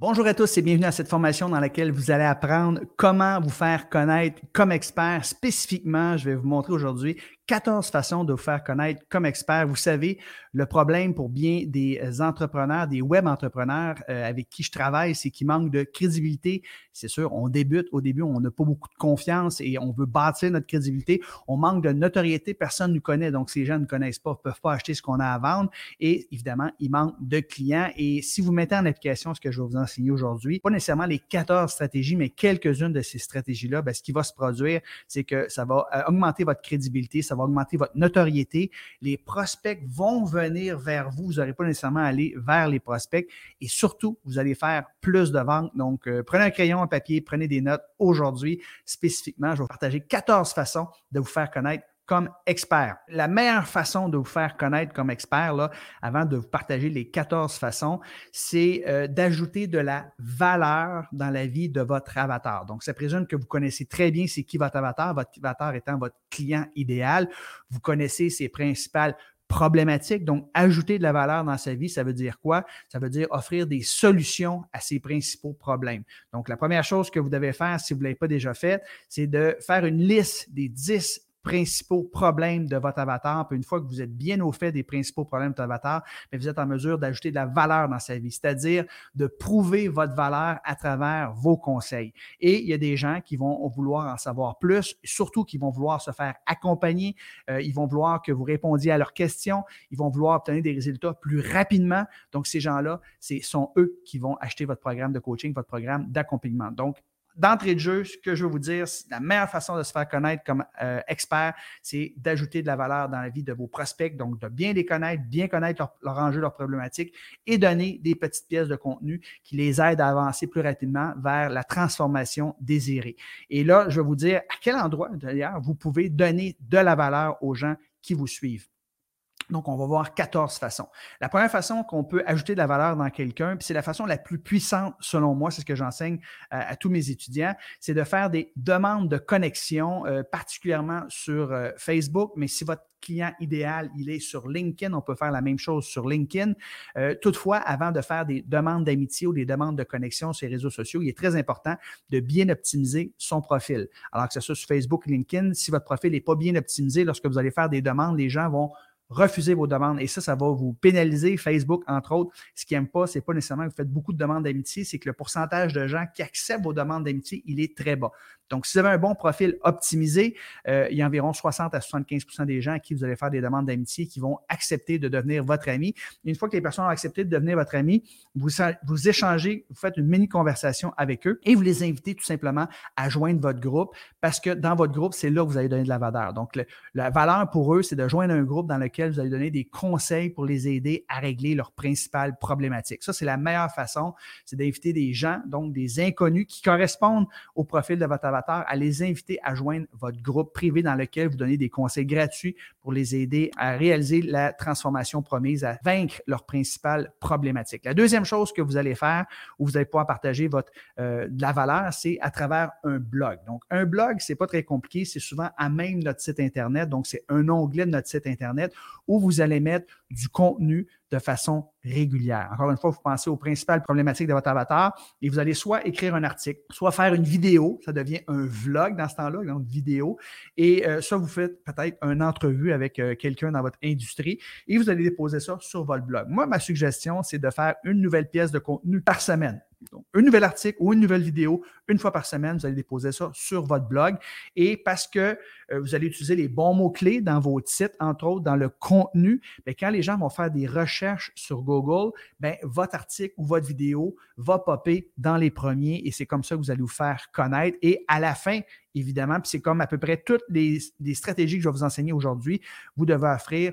Bonjour à tous et bienvenue à cette formation dans laquelle vous allez apprendre comment vous faire connaître comme expert. Spécifiquement, je vais vous montrer aujourd'hui 14 façons de vous faire connaître comme expert. Vous savez, le problème pour bien des entrepreneurs, des web entrepreneurs euh, avec qui je travaille, c'est qu'ils manquent de crédibilité. C'est sûr, on débute au début, on n'a pas beaucoup de confiance et on veut bâtir notre crédibilité. On manque de notoriété, personne ne nous connaît, donc ces gens ne connaissent pas, ne peuvent pas acheter ce qu'on a à vendre et évidemment, il manque de clients. Et si vous mettez en application ce que je vais vous enseigner aujourd'hui, pas nécessairement les 14 stratégies, mais quelques-unes de ces stratégies-là, ben, ce qui va se produire, c'est que ça va euh, augmenter votre crédibilité, augmenter votre notoriété. Les prospects vont venir vers vous. Vous n'aurez pas nécessairement à aller vers les prospects. Et surtout, vous allez faire plus de ventes. Donc, euh, prenez un crayon, un papier, prenez des notes. Aujourd'hui, spécifiquement, je vais vous partager 14 façons de vous faire connaître comme expert. La meilleure façon de vous faire connaître comme expert, là, avant de vous partager les 14 façons, c'est euh, d'ajouter de la valeur dans la vie de votre avatar. Donc, ça présume que vous connaissez très bien c'est qui votre avatar, votre avatar étant votre client idéal. Vous connaissez ses principales problématiques. Donc, ajouter de la valeur dans sa vie, ça veut dire quoi? Ça veut dire offrir des solutions à ses principaux problèmes. Donc, la première chose que vous devez faire, si vous ne l'avez pas déjà fait, c'est de faire une liste des 10 principaux problèmes de votre avatar. Une fois que vous êtes bien au fait des principaux problèmes de votre avatar, vous êtes en mesure d'ajouter de la valeur dans sa vie, c'est-à-dire de prouver votre valeur à travers vos conseils. Et il y a des gens qui vont vouloir en savoir plus, surtout qui vont vouloir se faire accompagner, euh, ils vont vouloir que vous répondiez à leurs questions, ils vont vouloir obtenir des résultats plus rapidement. Donc, ces gens-là, ce sont eux qui vont acheter votre programme de coaching, votre programme d'accompagnement. Donc, d'entrée de jeu, ce que je veux vous dire, la meilleure façon de se faire connaître comme euh, expert, c'est d'ajouter de la valeur dans la vie de vos prospects, donc de bien les connaître, bien connaître leurs leur enjeux, leurs problématiques et donner des petites pièces de contenu qui les aident à avancer plus rapidement vers la transformation désirée. Et là, je vais vous dire à quel endroit, d'ailleurs, vous pouvez donner de la valeur aux gens qui vous suivent. Donc, on va voir 14 façons. La première façon qu'on peut ajouter de la valeur dans quelqu'un, puis c'est la façon la plus puissante selon moi, c'est ce que j'enseigne euh, à, tous mes étudiants, c'est de faire des demandes de connexion, euh, particulièrement sur euh, Facebook, mais si votre client idéal, il est sur LinkedIn, on peut faire la même chose sur LinkedIn. toutefois, avant de faire des demandes d'amitié ou des demandes de connexion sur les réseaux sociaux, il est très important de bien optimiser son profil. Alors que ce soit sur Facebook, LinkedIn, si votre profil n'est pas bien optimisé, lorsque vous allez faire des demandes, les gens vont refuser vos demandes. Et ça, ça va vous pénaliser. Facebook, entre autres, ce qu'ils n'aiment pas, c'est pas nécessairement que vous faites beaucoup de demandes d'amitié, c'est que le pourcentage de gens qui acceptent vos demandes d'amitié, il est très bas. Donc, si vous avez un bon profil optimisé, euh, il y a environ 60 à 75% des gens à qui vous allez faire des demandes d'amitié qui vont accepter de devenir votre ami. Une fois que les personnes ont accepté de devenir votre ami, vous, vous échangez, vous faites une mini conversation avec eux et vous les invitez tout simplement à joindre votre groupe parce que dans votre groupe, c'est là que vous allez donner de la valeur. Donc, la valeur pour eux, c'est de joindre un groupe dans lequel vous allez donner des conseils pour les aider à régler leurs principales problématiques. Ça, c'est la meilleure façon, c'est d'inviter des gens, donc des inconnus qui correspondent au profil de votre avatar à les inviter à joindre votre groupe privé dans lequel vous donnez des conseils gratuits pour les aider à réaliser la transformation promise, à vaincre leurs principales problématiques. La deuxième chose que vous allez faire, où vous allez pouvoir partager votre, euh, de la valeur, c'est à travers un blog. Donc, un blog, c'est pas très compliqué, c'est souvent à même notre site Internet. Donc, c'est un onglet de notre site Internet où vous allez mettre du contenu de façon régulière. Encore une fois, vous pensez aux principales problématiques de votre avatar et vous allez soit écrire un article, soit faire une vidéo, ça devient un vlog dans ce temps-là, donc vidéo, et euh, soit vous faites peut-être une entrevue avec euh, quelqu'un dans votre industrie et vous allez déposer ça sur votre blog. Moi, ma suggestion, c'est de faire une nouvelle pièce de contenu par semaine. Donc, un nouvel article ou une nouvelle vidéo, une fois par semaine, vous allez déposer ça sur votre blog. Et parce que euh, vous allez utiliser les bons mots-clés dans votre site, entre autres dans le contenu, bien, quand les gens vont faire des recherches sur Google, bien, votre article ou votre vidéo va popper dans les premiers et c'est comme ça que vous allez vous faire connaître. Et à la fin, évidemment, puis c'est comme à peu près toutes les, stratégies que je vais vous enseigner aujourd'hui, vous devez offrir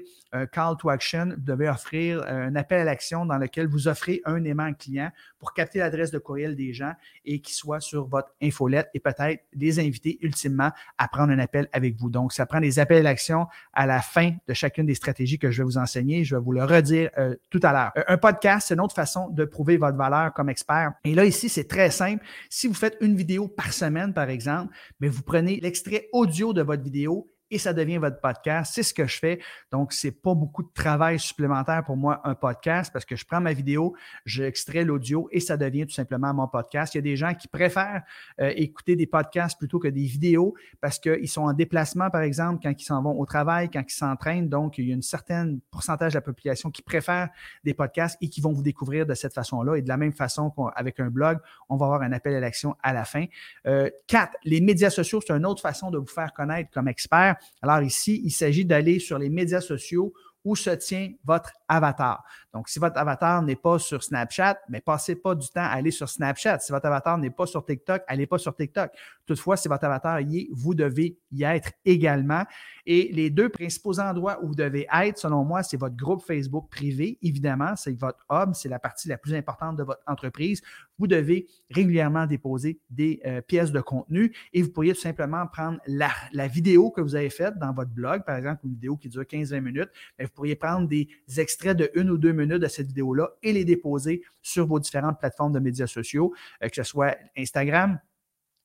call to action, vous devez offrir un appel à l'action dans lequel vous offrez un aimant client pour capter l'adresse de courriel des gens et qu'il soit sur votre infolette et peut-être les inviter ultimement à prendre un appel avec vous. Donc, ça prend des appels à l'action à la fin de chacune des stratégies que je vais vous enseigner. Je vais vous le redire euh, tout à l'heure. Un podcast, c'est une autre façon de prouver votre valeur comme expert. Et là, ici, c'est très simple. Si vous faites une vidéo par semaine, par exemple, mais vous prenez l'extrait audio de votre vidéo et ça devient votre podcast. C'est ce que je fais. Donc, c'est pas beaucoup de travail supplémentaire pour moi, un podcast, parce que je prends ma vidéo, j'extrais l'audio et ça devient tout simplement mon podcast. Il y a des gens qui préfèrent euh, écouter des podcasts plutôt que des vidéos parce qu'ils sont en déplacement, par exemple, quand ils s'en vont au travail, quand ils s'entraînent. Donc, il y a une certaine pourcentage de la population qui préfère des podcasts et qui vont vous découvrir de cette façon-là. Et de la même façon qu'avec un blog, on va avoir un appel à l'action à la fin. Euh, quatre, les médias sociaux, c'est une autre façon de vous faire connaître comme expert. Alors ici, il s'agit d'aller sur les médias sociaux où se tient votre avatar. Donc, si votre avatar n'est pas sur Snapchat, mais passez pas du temps à aller sur Snapchat. Si votre avatar n'est pas sur TikTok, allez pas sur TikTok. Toutefois, si votre avatar y est, vous devez y être également. Et les deux principaux endroits où vous devez être, selon moi, c'est votre groupe Facebook privé. Évidemment, c'est votre hub, c'est la partie la plus importante de votre entreprise. Vous devez régulièrement déposer des euh, pièces de contenu et vous pourriez tout simplement prendre la, la, vidéo que vous avez faite dans votre blog, par exemple, une vidéo qui dure 15-20 minutes, mais vous pourriez prendre des extraits de une ou deux minutes de cette vidéo-là et les déposer sur vos différentes plateformes de médias sociaux, euh, que ce soit Instagram,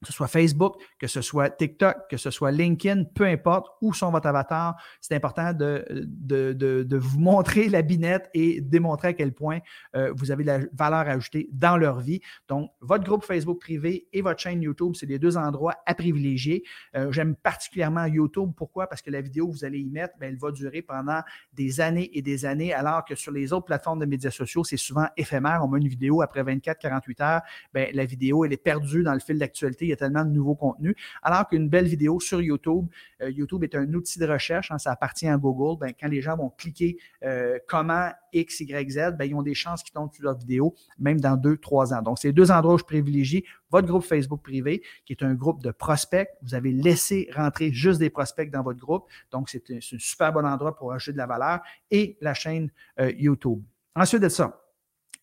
que ce soit Facebook, que ce soit TikTok, que ce soit LinkedIn, peu importe où sont votre avatar, c'est important de, de, de, vous montrer la binette et démontrer à quel point euh, vous avez de la valeur ajoutée dans leur vie. Donc, votre groupe Facebook privé et votre chaîne YouTube, c'est les deux endroits à privilégier. Euh, j'aime particulièrement YouTube. Pourquoi? Parce que la vidéo que vous allez y mettre, bien, elle va durer pendant des années et des années, alors que sur les autres plateformes de médias sociaux, c'est souvent éphémère. On met une vidéo après 24-48 heures, bien, la vidéo, elle est perdue dans le fil d'actualité y a tellement de nouveaux contenus. Alors qu'une belle vidéo sur YouTube, euh, YouTube est un outil de recherche, hein, ça appartient à Google. Ben, quand les gens vont cliquer euh, comment X, Y, Z, ben, ils ont des chances qu'ils tombent sur leur vidéo, même dans deux, trois ans. Donc, c'est deux endroits où je privilégie votre groupe Facebook privé, qui est un groupe de prospects. Vous avez laissé rentrer juste des prospects dans votre groupe. Donc, c'est un, super bon endroit pour acheter de la valeur et la chaîne euh, YouTube. Ensuite de ça,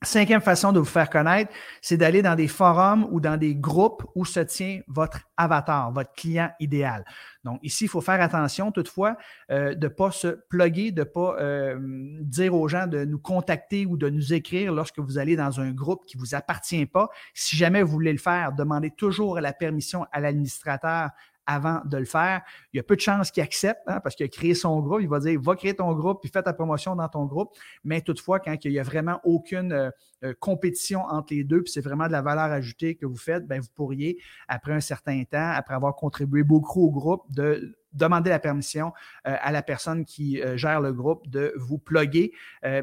Cinquième façon de vous faire connaître, c'est d'aller dans des forums ou dans des groupes où se tient votre avatar, votre client idéal. Donc ici, il faut faire attention toutefois euh, de ne pas se plugger, de ne pas euh, dire aux gens de nous contacter ou de nous écrire lorsque vous allez dans un groupe qui ne vous appartient pas. Si jamais vous voulez le faire, demandez toujours la permission à l'administrateur avant de le faire. Il y a peu de chances qu'il accepte hein, parce qu'il a créé son groupe. Il va dire va créer ton groupe puis fais ta promotion dans ton groupe. Mais toutefois, quand il n'y a vraiment aucune euh, euh, compétition entre les deux, puis c'est vraiment de la valeur ajoutée que vous faites, bien, vous pourriez, après un certain temps, après avoir contribué beaucoup au groupe, de demander la permission euh, à la personne qui gère le groupe de vous plugger.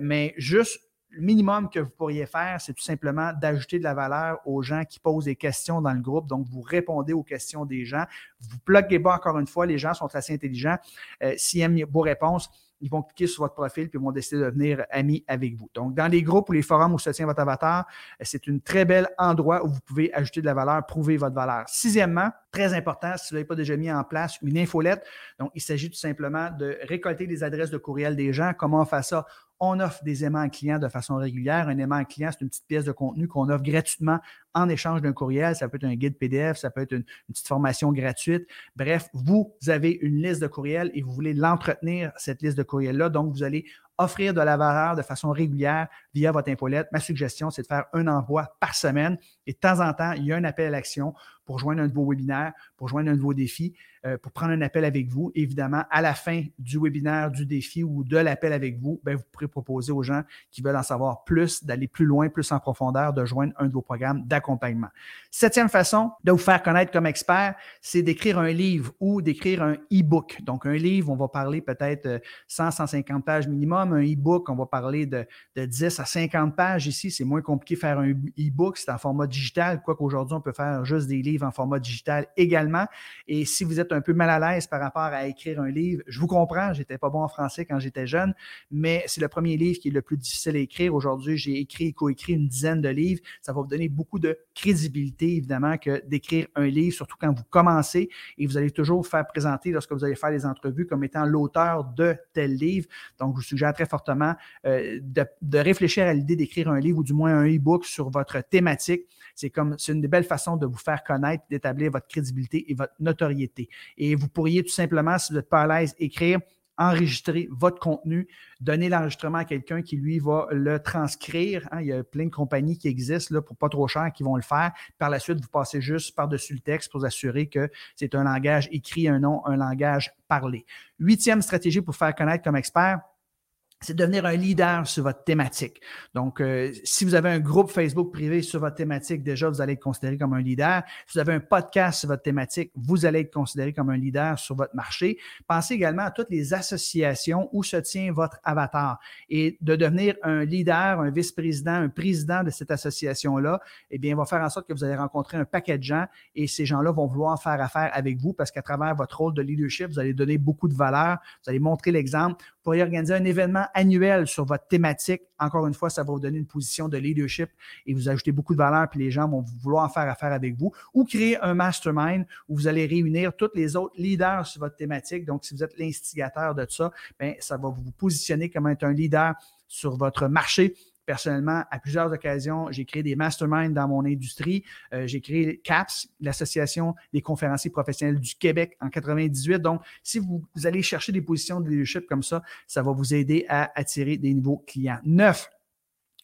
mais juste le minimum que vous pourriez faire, c'est tout simplement d'ajouter de la valeur aux gens qui posent des questions dans le groupe. Donc, vous répondez aux questions des gens. Vous bloquez pas encore une fois. Les gens sont assez intelligents. Euh, S'ils aiment vos réponses, ils vont cliquer sur votre profil puis vont décider de devenir amis avec vous. Donc, dans les groupes ou les forums où se tient votre avatar, euh, c'est un très bel endroit où vous pouvez ajouter de la valeur, prouver votre valeur. Sixièmement, très important, si vous n'avez pas déjà mis en place une infolette, donc il s'agit tout simplement de récolter les adresses de courriel des gens. Comment on fait ça? On offre des aimants clients de façon régulière. Un aimant client, c'est une petite pièce de contenu qu'on offre gratuitement en échange d'un courriel. Ça peut être un guide PDF, ça peut être une, petite formation gratuite. Bref, vous avez une liste de courriels et vous voulez l'entretenir, cette liste de courriels-là. Donc, vous allez offrir de la valeur de façon régulière via votre infolette. Ma suggestion, c'est de faire un envoi par semaine et de temps en temps, il y a un appel à l'action pour joindre un de vos webinaires, pour joindre un de vos défis, euh, pour prendre un appel avec vous. Évidemment, à la fin du webinaire, du défi ou de l'appel avec vous, ben, vous pourrez proposer aux gens qui veulent en savoir plus, d'aller plus loin, plus en profondeur, de joindre un de vos programmes d'accompagnement. Septième façon de vous faire connaître comme expert, c'est d'écrire un livre ou d'écrire un e-book. Donc, un livre, on va parler peut-être 100, euh, 150 pages minimum. Un e-book, on va parler de, de 10 à 50 pages ici. C'est moins compliqué de faire un e-book, c'est en format digital, quoique aujourd'hui, on peut faire juste des livres en format digital également. Et si vous êtes un peu mal à l'aise par rapport à écrire un livre, je vous comprends, j'étais pas bon en français quand j'étais jeune, mais c'est le premier livre qui est le plus difficile à écrire. Aujourd'hui, j'ai écrit et coécrit une dizaine de livres. Ça va vous donner beaucoup de crédibilité, évidemment, que d'écrire un livre, surtout quand vous commencez et vous allez toujours faire présenter lorsque vous allez faire des entrevues comme étant l'auteur de tel livre. Donc, je vous suggère très fortement euh, de, de réfléchir à l'idée d'écrire un livre ou du moins un e-book sur votre thématique. C'est comme, c'est une des belles façons de vous faire connaître d'établir votre crédibilité et votre notoriété. Et vous pourriez tout simplement, si vous n'êtes pas à l'aise, écrire enregistrer votre contenu, donner l'enregistrement à quelqu'un qui, lui, va le transcrire. Hein. Il y a plein de compagnies qui existent là, pour pas trop cher qui vont le faire. Par la suite, vous passez juste par-dessus le texte pour vous assurer que c'est un langage écrit, un nom, un langage parlé. Huitième stratégie pour faire connaître comme expert, c'est devenir un leader sur votre thématique. Donc, euh, si vous avez un groupe Facebook privé sur votre thématique, déjà, vous allez être considéré comme un leader. Si vous avez un podcast sur votre thématique, vous allez être considéré comme un leader sur votre marché. Pensez également à toutes les associations où se tient votre avatar et de devenir un leader, un vice-président, un président de cette association-là, eh bien, va faire en sorte que vous allez rencontrer un paquet de gens et ces gens-là vont vouloir faire affaire avec vous parce qu'à travers votre rôle de leadership, vous allez donner beaucoup de valeur, vous allez montrer l'exemple, pourriez organiser un événement annuel sur votre thématique. Encore une fois, ça va vous donner une position de leadership et vous ajouter beaucoup de valeur, puis les gens vont vouloir faire affaire avec vous. Ou créer un mastermind où vous allez réunir tous les autres leaders sur votre thématique. Donc, si vous êtes l'instigateur de ça, bien, ça va vous positionner comme être un leader sur votre marché Personnellement, à plusieurs occasions, j'ai créé des masterminds dans mon industrie. Euh, j'ai créé CAPS, l'Association des conférenciers professionnels du Québec en 98. Donc, si vous, allez chercher des positions de leadership comme ça, ça va vous aider à attirer des nouveaux clients. Neuf,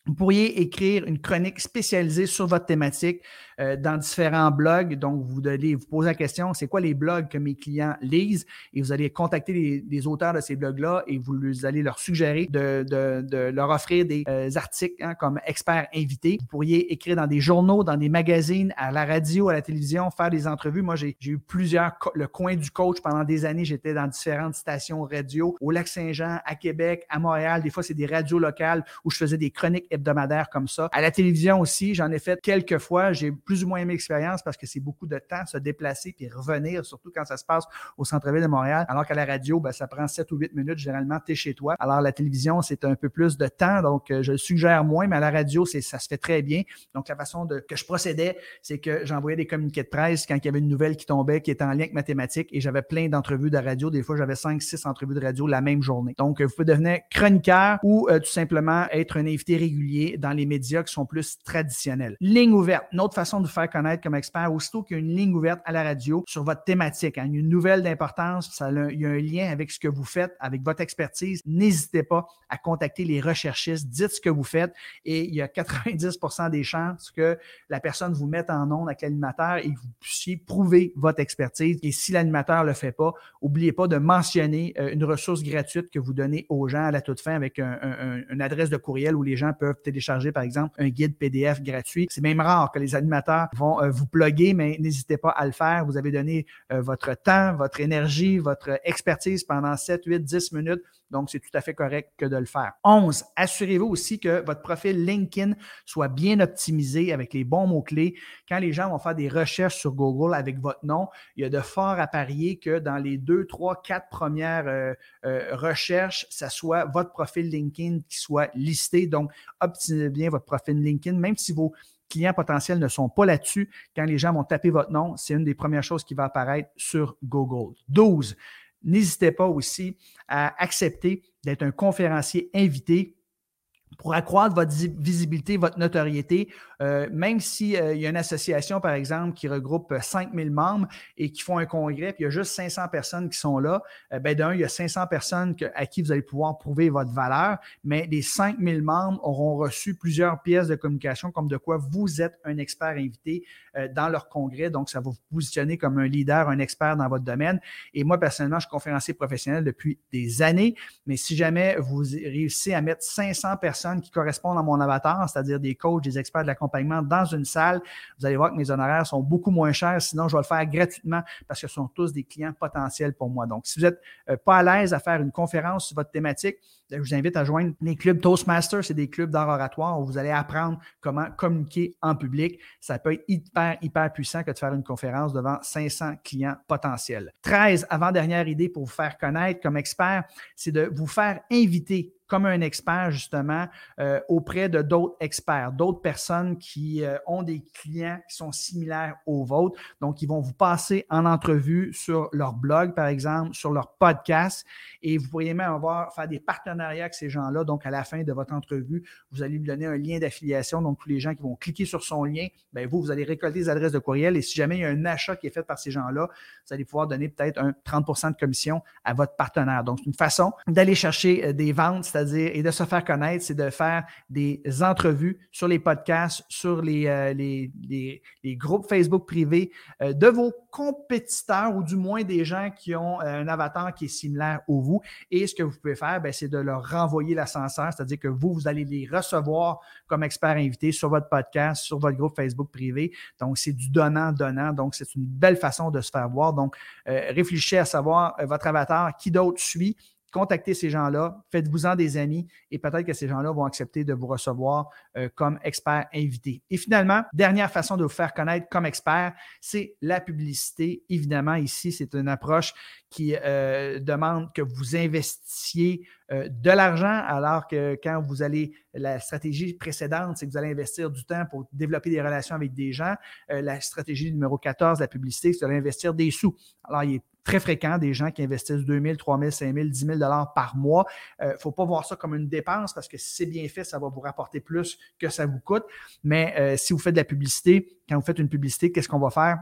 vous pourriez écrire une chronique spécialisée sur votre thématique euh, dans différents blogs. Donc, vous allez vous poser la question, c'est quoi les blogs que mes clients lisent? Et vous allez contacter les, auteurs de ces blogs-là et vous allez leur suggérer de, leur offrir des euh, articles hein, comme experts invités. Vous pourriez écrire dans des journaux, dans des magazines, à la radio, à la télévision, faire des entrevues. Moi, j'ai eu plusieurs, le coin du coach pendant des années. J'étais dans différentes stations radio au Lac-Saint-Jean, à Québec, à Montréal. Des fois, c'est des radios locales où je faisais des chroniques hebdomadaires comme ça. À la télévision aussi, j'en ai fait quelques fois. J'ai plus ou moins aimé parce que c'est beaucoup de temps se déplacer puis revenir, surtout quand ça se passe au centre-ville de Montréal. Alors qu'à la radio, ben, ça prend 7 ou 8 minutes. Généralement, tu es chez toi. Alors, la télévision, c'est un peu plus de temps. Donc, euh, je le suggère moins, mais à la radio, c'est, ça se fait très bien. Donc, la façon de, que je procédais, c'est que j'envoyais des communiqués de presse quand il y avait une nouvelle qui tombait, qui était en lien avec mathématiques et j'avais plein d'entrevues de radio. Des fois, j'avais 5, 6 entrevues de radio la même journée. Donc, vous pouvez devenir chroniqueur ou euh, tout simplement être un invité régulier dans les médias qui sont plus traditionnels. Ligne ouverte. Une autre façon de faire connaître comme expert, aussitôt qu'il y a une ligne ouverte à la radio sur votre thématique, hein, une nouvelle d'importance, il y a un lien avec ce que vous faites, avec votre expertise, n'hésitez pas à contacter les recherchistes, dites ce que vous faites et il y a 90% des chances que la personne vous mette en onde avec l'animateur et que vous puissiez prouver votre expertise. Et si l'animateur ne le fait pas, n'oubliez pas de mentionner euh, une ressource gratuite que vous donnez aux gens à la toute fin avec une adresse de courriel où les gens peuvent télécharger, par exemple, un guide PDF gratuit. C'est même rare que les animateurs vont euh, vous plugger, mais n'hésitez pas à le faire. Vous avez donné euh, votre temps, votre énergie, votre expertise pendant 7, 8, 10 minutes. Donc, c'est tout à fait correct que de le faire. 11. Assurez-vous aussi que votre profil LinkedIn soit bien optimisé avec les bons mots-clés. Quand les gens vont faire des recherches sur Google avec votre nom, il y a de forts à parier que dans les deux, trois, quatre premières euh, recherches, ça soit votre profil LinkedIn qui soit listé. Donc, optimisez bien votre profil LinkedIn, même si vos clients potentiels ne sont pas là-dessus, quand les gens vont taper votre nom, c'est une des premières choses qui va apparaître sur Google. 12. N'hésitez pas aussi à accepter d'être un conférencier invité pour accroître votre visibilité, votre notoriété, euh, même s'il euh, y a une association, par exemple, qui regroupe 5000 membres et qui font un congrès, puis il y a juste 500 personnes qui sont là, euh, ben d'un, il y a 500 personnes à qui vous allez pouvoir prouver votre valeur, mais les 5000 membres auront reçu plusieurs pièces de communication comme de quoi vous êtes un expert invité dans leur congrès, donc ça va vous positionner comme un leader, un expert dans votre domaine. Et moi, personnellement, je suis conférencier professionnel depuis des années, mais si jamais vous réussissez à mettre 500 personnes qui correspondent à mon avatar, c'est-à-dire des coachs, des experts de l'accompagnement dans une salle, vous allez voir que mes honoraires sont beaucoup moins chers. Sinon, je vais le faire gratuitement parce que ce sont tous des clients potentiels pour moi. Donc, si vous n'êtes euh, pas à l'aise à faire une conférence sur votre thématique, je vous invite à joindre les clubs Toastmasters. C'est des clubs d'art oratoire où vous allez apprendre comment communiquer en public. Ça peut être hyper, hyper puissant que de faire une conférence devant 500 clients potentiels. 13, avant-dernière idée pour vous faire connaître comme expert, c'est de vous faire inviter comme un expert justement euh, auprès de d'autres experts, d'autres personnes qui euh, ont des clients qui sont similaires aux vôtres. Donc, ils vont vous passer en entrevue sur leur blog, par exemple, sur leur podcast, et vous pourriez même avoir faire des partenariats avec ces gens-là. Donc, à la fin de votre entrevue, vous allez lui donner un lien d'affiliation. Donc, tous les gens qui vont cliquer sur son lien, bien, vous, vous allez récolter les adresses de courriel. Et si jamais il y a un achat qui est fait par ces gens-là, vous allez pouvoir donner peut-être un 30% de commission à votre partenaire. Donc, c'est une façon d'aller chercher euh, des ventes, c'est-à-dire et de se faire connaître, c'est de faire des entrevues sur les podcasts, sur les, euh, les, les, groupes Facebook privés euh, de vos compétiteurs ou du moins des gens qui ont un avatar qui est similaire au vous. Et ce que vous pouvez faire, ben, c'est de leur renvoyer l'ascenseur, c'est-à-dire que vous, vous allez les recevoir comme experts invités sur votre podcast, sur votre groupe Facebook privé. Donc, c'est du donnant-donnant. Donc, c'est une belle façon de se faire voir. Donc, réfléchissez à savoir votre avatar, qui d'autre suit contactez ces gens-là, faites-vous-en des amis et peut-être que ces gens-là vont accepter de vous recevoir euh, comme expert invité. Et finalement, dernière façon de vous faire connaître comme expert, c'est la publicité. Évidemment, ici, c'est une approche qui euh, demande que vous investissiez euh, de l'argent, alors que quand vous allez, la stratégie précédente, c'est que vous allez investir du temps pour développer des relations avec des gens. la stratégie numéro 14, la publicité, c'est que vous allez investir des sous. Alors, il est très fréquent des gens qui investissent 2 000, 3 000, 5 000, 10 000 dollars par mois. Il euh, faut pas voir ça comme une dépense parce que si c'est bien fait, ça va vous rapporter plus que ça vous coûte. Mais euh, si vous faites de la publicité, quand vous faites une publicité, qu'est-ce qu'on va faire?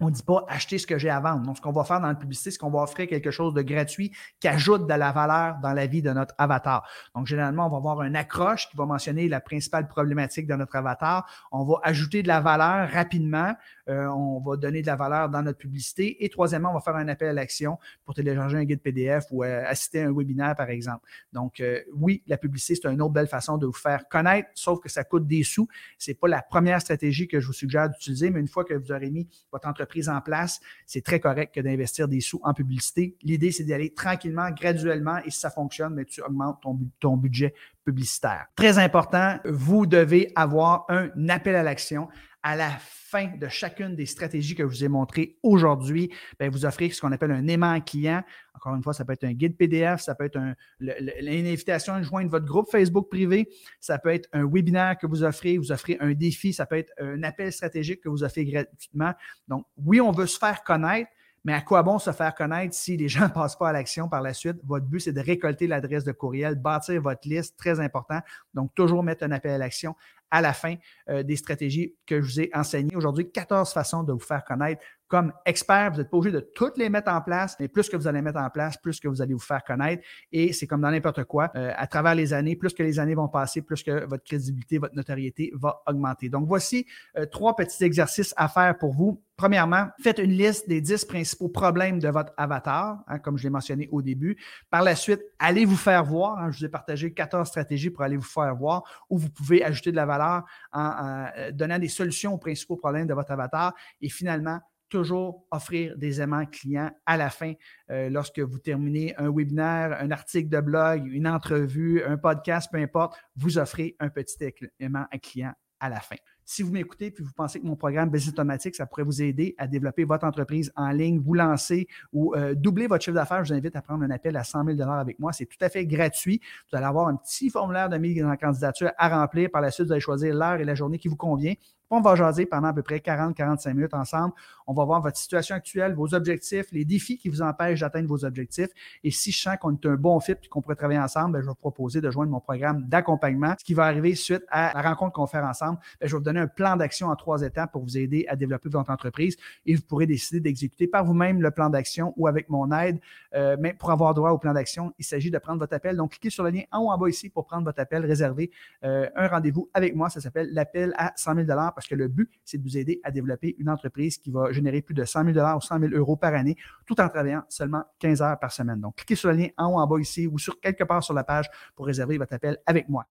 On ne dit pas acheter ce que j'ai à vendre. Donc, ce qu'on va faire dans la publicité, c'est qu'on va offrir quelque chose de gratuit qui ajoute de la valeur dans la vie de notre avatar. Donc, généralement, on va avoir un accroche qui va mentionner la principale problématique de notre avatar. On va ajouter de la valeur rapidement. Euh, on va donner de la valeur dans notre publicité. Et troisièmement, on va faire un appel à l'action pour télécharger un guide PDF ou euh, assister à un webinaire, par exemple. Donc, euh, oui, la publicité, c'est une autre belle façon de vous faire connaître, sauf que ça coûte des sous. Ce n'est pas la première stratégie que je vous suggère d'utiliser, mais une fois que vous aurez mis votre entreprise prise en place, c'est très correct que d'investir des sous en publicité. L'idée, c'est d'aller tranquillement, graduellement, et si ça fonctionne, mais tu augmentes ton, ton budget publicitaire. Très important, vous devez avoir un appel à l'action à la fin de chacune des stratégies que je vous ai montrées aujourd'hui, ben, vous offrez ce qu'on appelle un aimant client. Encore une fois, ça peut être un guide PDF, ça peut être une invitation à joindre votre groupe Facebook privé, ça peut être un webinaire que vous offrez, vous offrez un défi, ça peut être un appel stratégique que vous offrez gratuitement. Donc, oui, on veut se faire connaître, mais à quoi bon se faire connaître si les gens ne passent pas à l'action par la suite? Votre but, c'est de récolter l'adresse de courriel, bâtir votre liste, très important. Donc, toujours mettre un appel à l'action à la fin euh, des stratégies que je vous ai enseignées. Aujourd'hui, 14 façons de vous faire connaître comme expert. Vous n'êtes pas obligé de toutes les mettre en place, mais plus que vous allez mettre en place, plus que vous allez vous faire connaître. Et c'est comme dans n'importe quoi. Euh, à travers les années, plus que les années vont passer, plus que votre crédibilité, votre notoriété va augmenter. Donc, voici euh, trois petits exercices à faire pour vous. Premièrement, faites une liste des 10 principaux problèmes de votre avatar, hein, comme je l'ai mentionné au début. Par la suite, allez vous faire voir. Hein, je vous ai partagé 14 stratégies pour aller vous faire voir où vous pouvez ajouter de la valeur en, euh, donnant des solutions aux principaux problèmes de votre avatar et finalement, toujours offrir des aimants clients à la fin euh, lorsque vous terminez un webinaire, un article de blog, une entrevue, un podcast, peu importe, vous offrez un petit aimant à client à la fin. Si vous m'écoutez puis vous pensez que mon programme Business Automatique, ça pourrait vous aider à développer votre entreprise en ligne, vous lancer ou euh, doubler votre chiffre d'affaires, je vous invite à prendre un appel à 100 000 avec moi. C'est tout à fait gratuit. Vous allez avoir un petit formulaire de mise en candidature à remplir. Par la suite, vous allez choisir l'heure et la journée qui vous convient. On va jaser pendant à peu près 40-45 minutes ensemble. On va voir votre situation actuelle, vos objectifs, les défis qui vous empêchent d'atteindre vos objectifs. Et si je sens qu'on est un bon fit et qu'on pourrait travailler ensemble, ben, je vais vous proposer de joindre mon programme d'accompagnement. Ce qui va arriver suite à la rencontre qu'on va faire ensemble, ben, je vais vous donner un plan d'action en trois étapes pour vous aider à développer votre entreprise et vous pourrez décider d'exécuter par vous-même le plan d'action ou avec mon aide. Euh, mais pour avoir droit au plan d'action, il s'agit de prendre votre appel. Donc, cliquez sur le lien en haut en bas ici pour prendre votre appel, réserver euh, un rendez-vous avec moi. Ça s'appelle l'appel à 100 000 parce que le but, c'est de vous aider à développer une entreprise qui va générer plus de 100 000 ou 100 000 euros par année tout en travaillant seulement 15 heures par semaine. Donc, cliquez sur le lien en haut en bas ici ou sur quelque part sur la page pour réserver votre appel avec moi.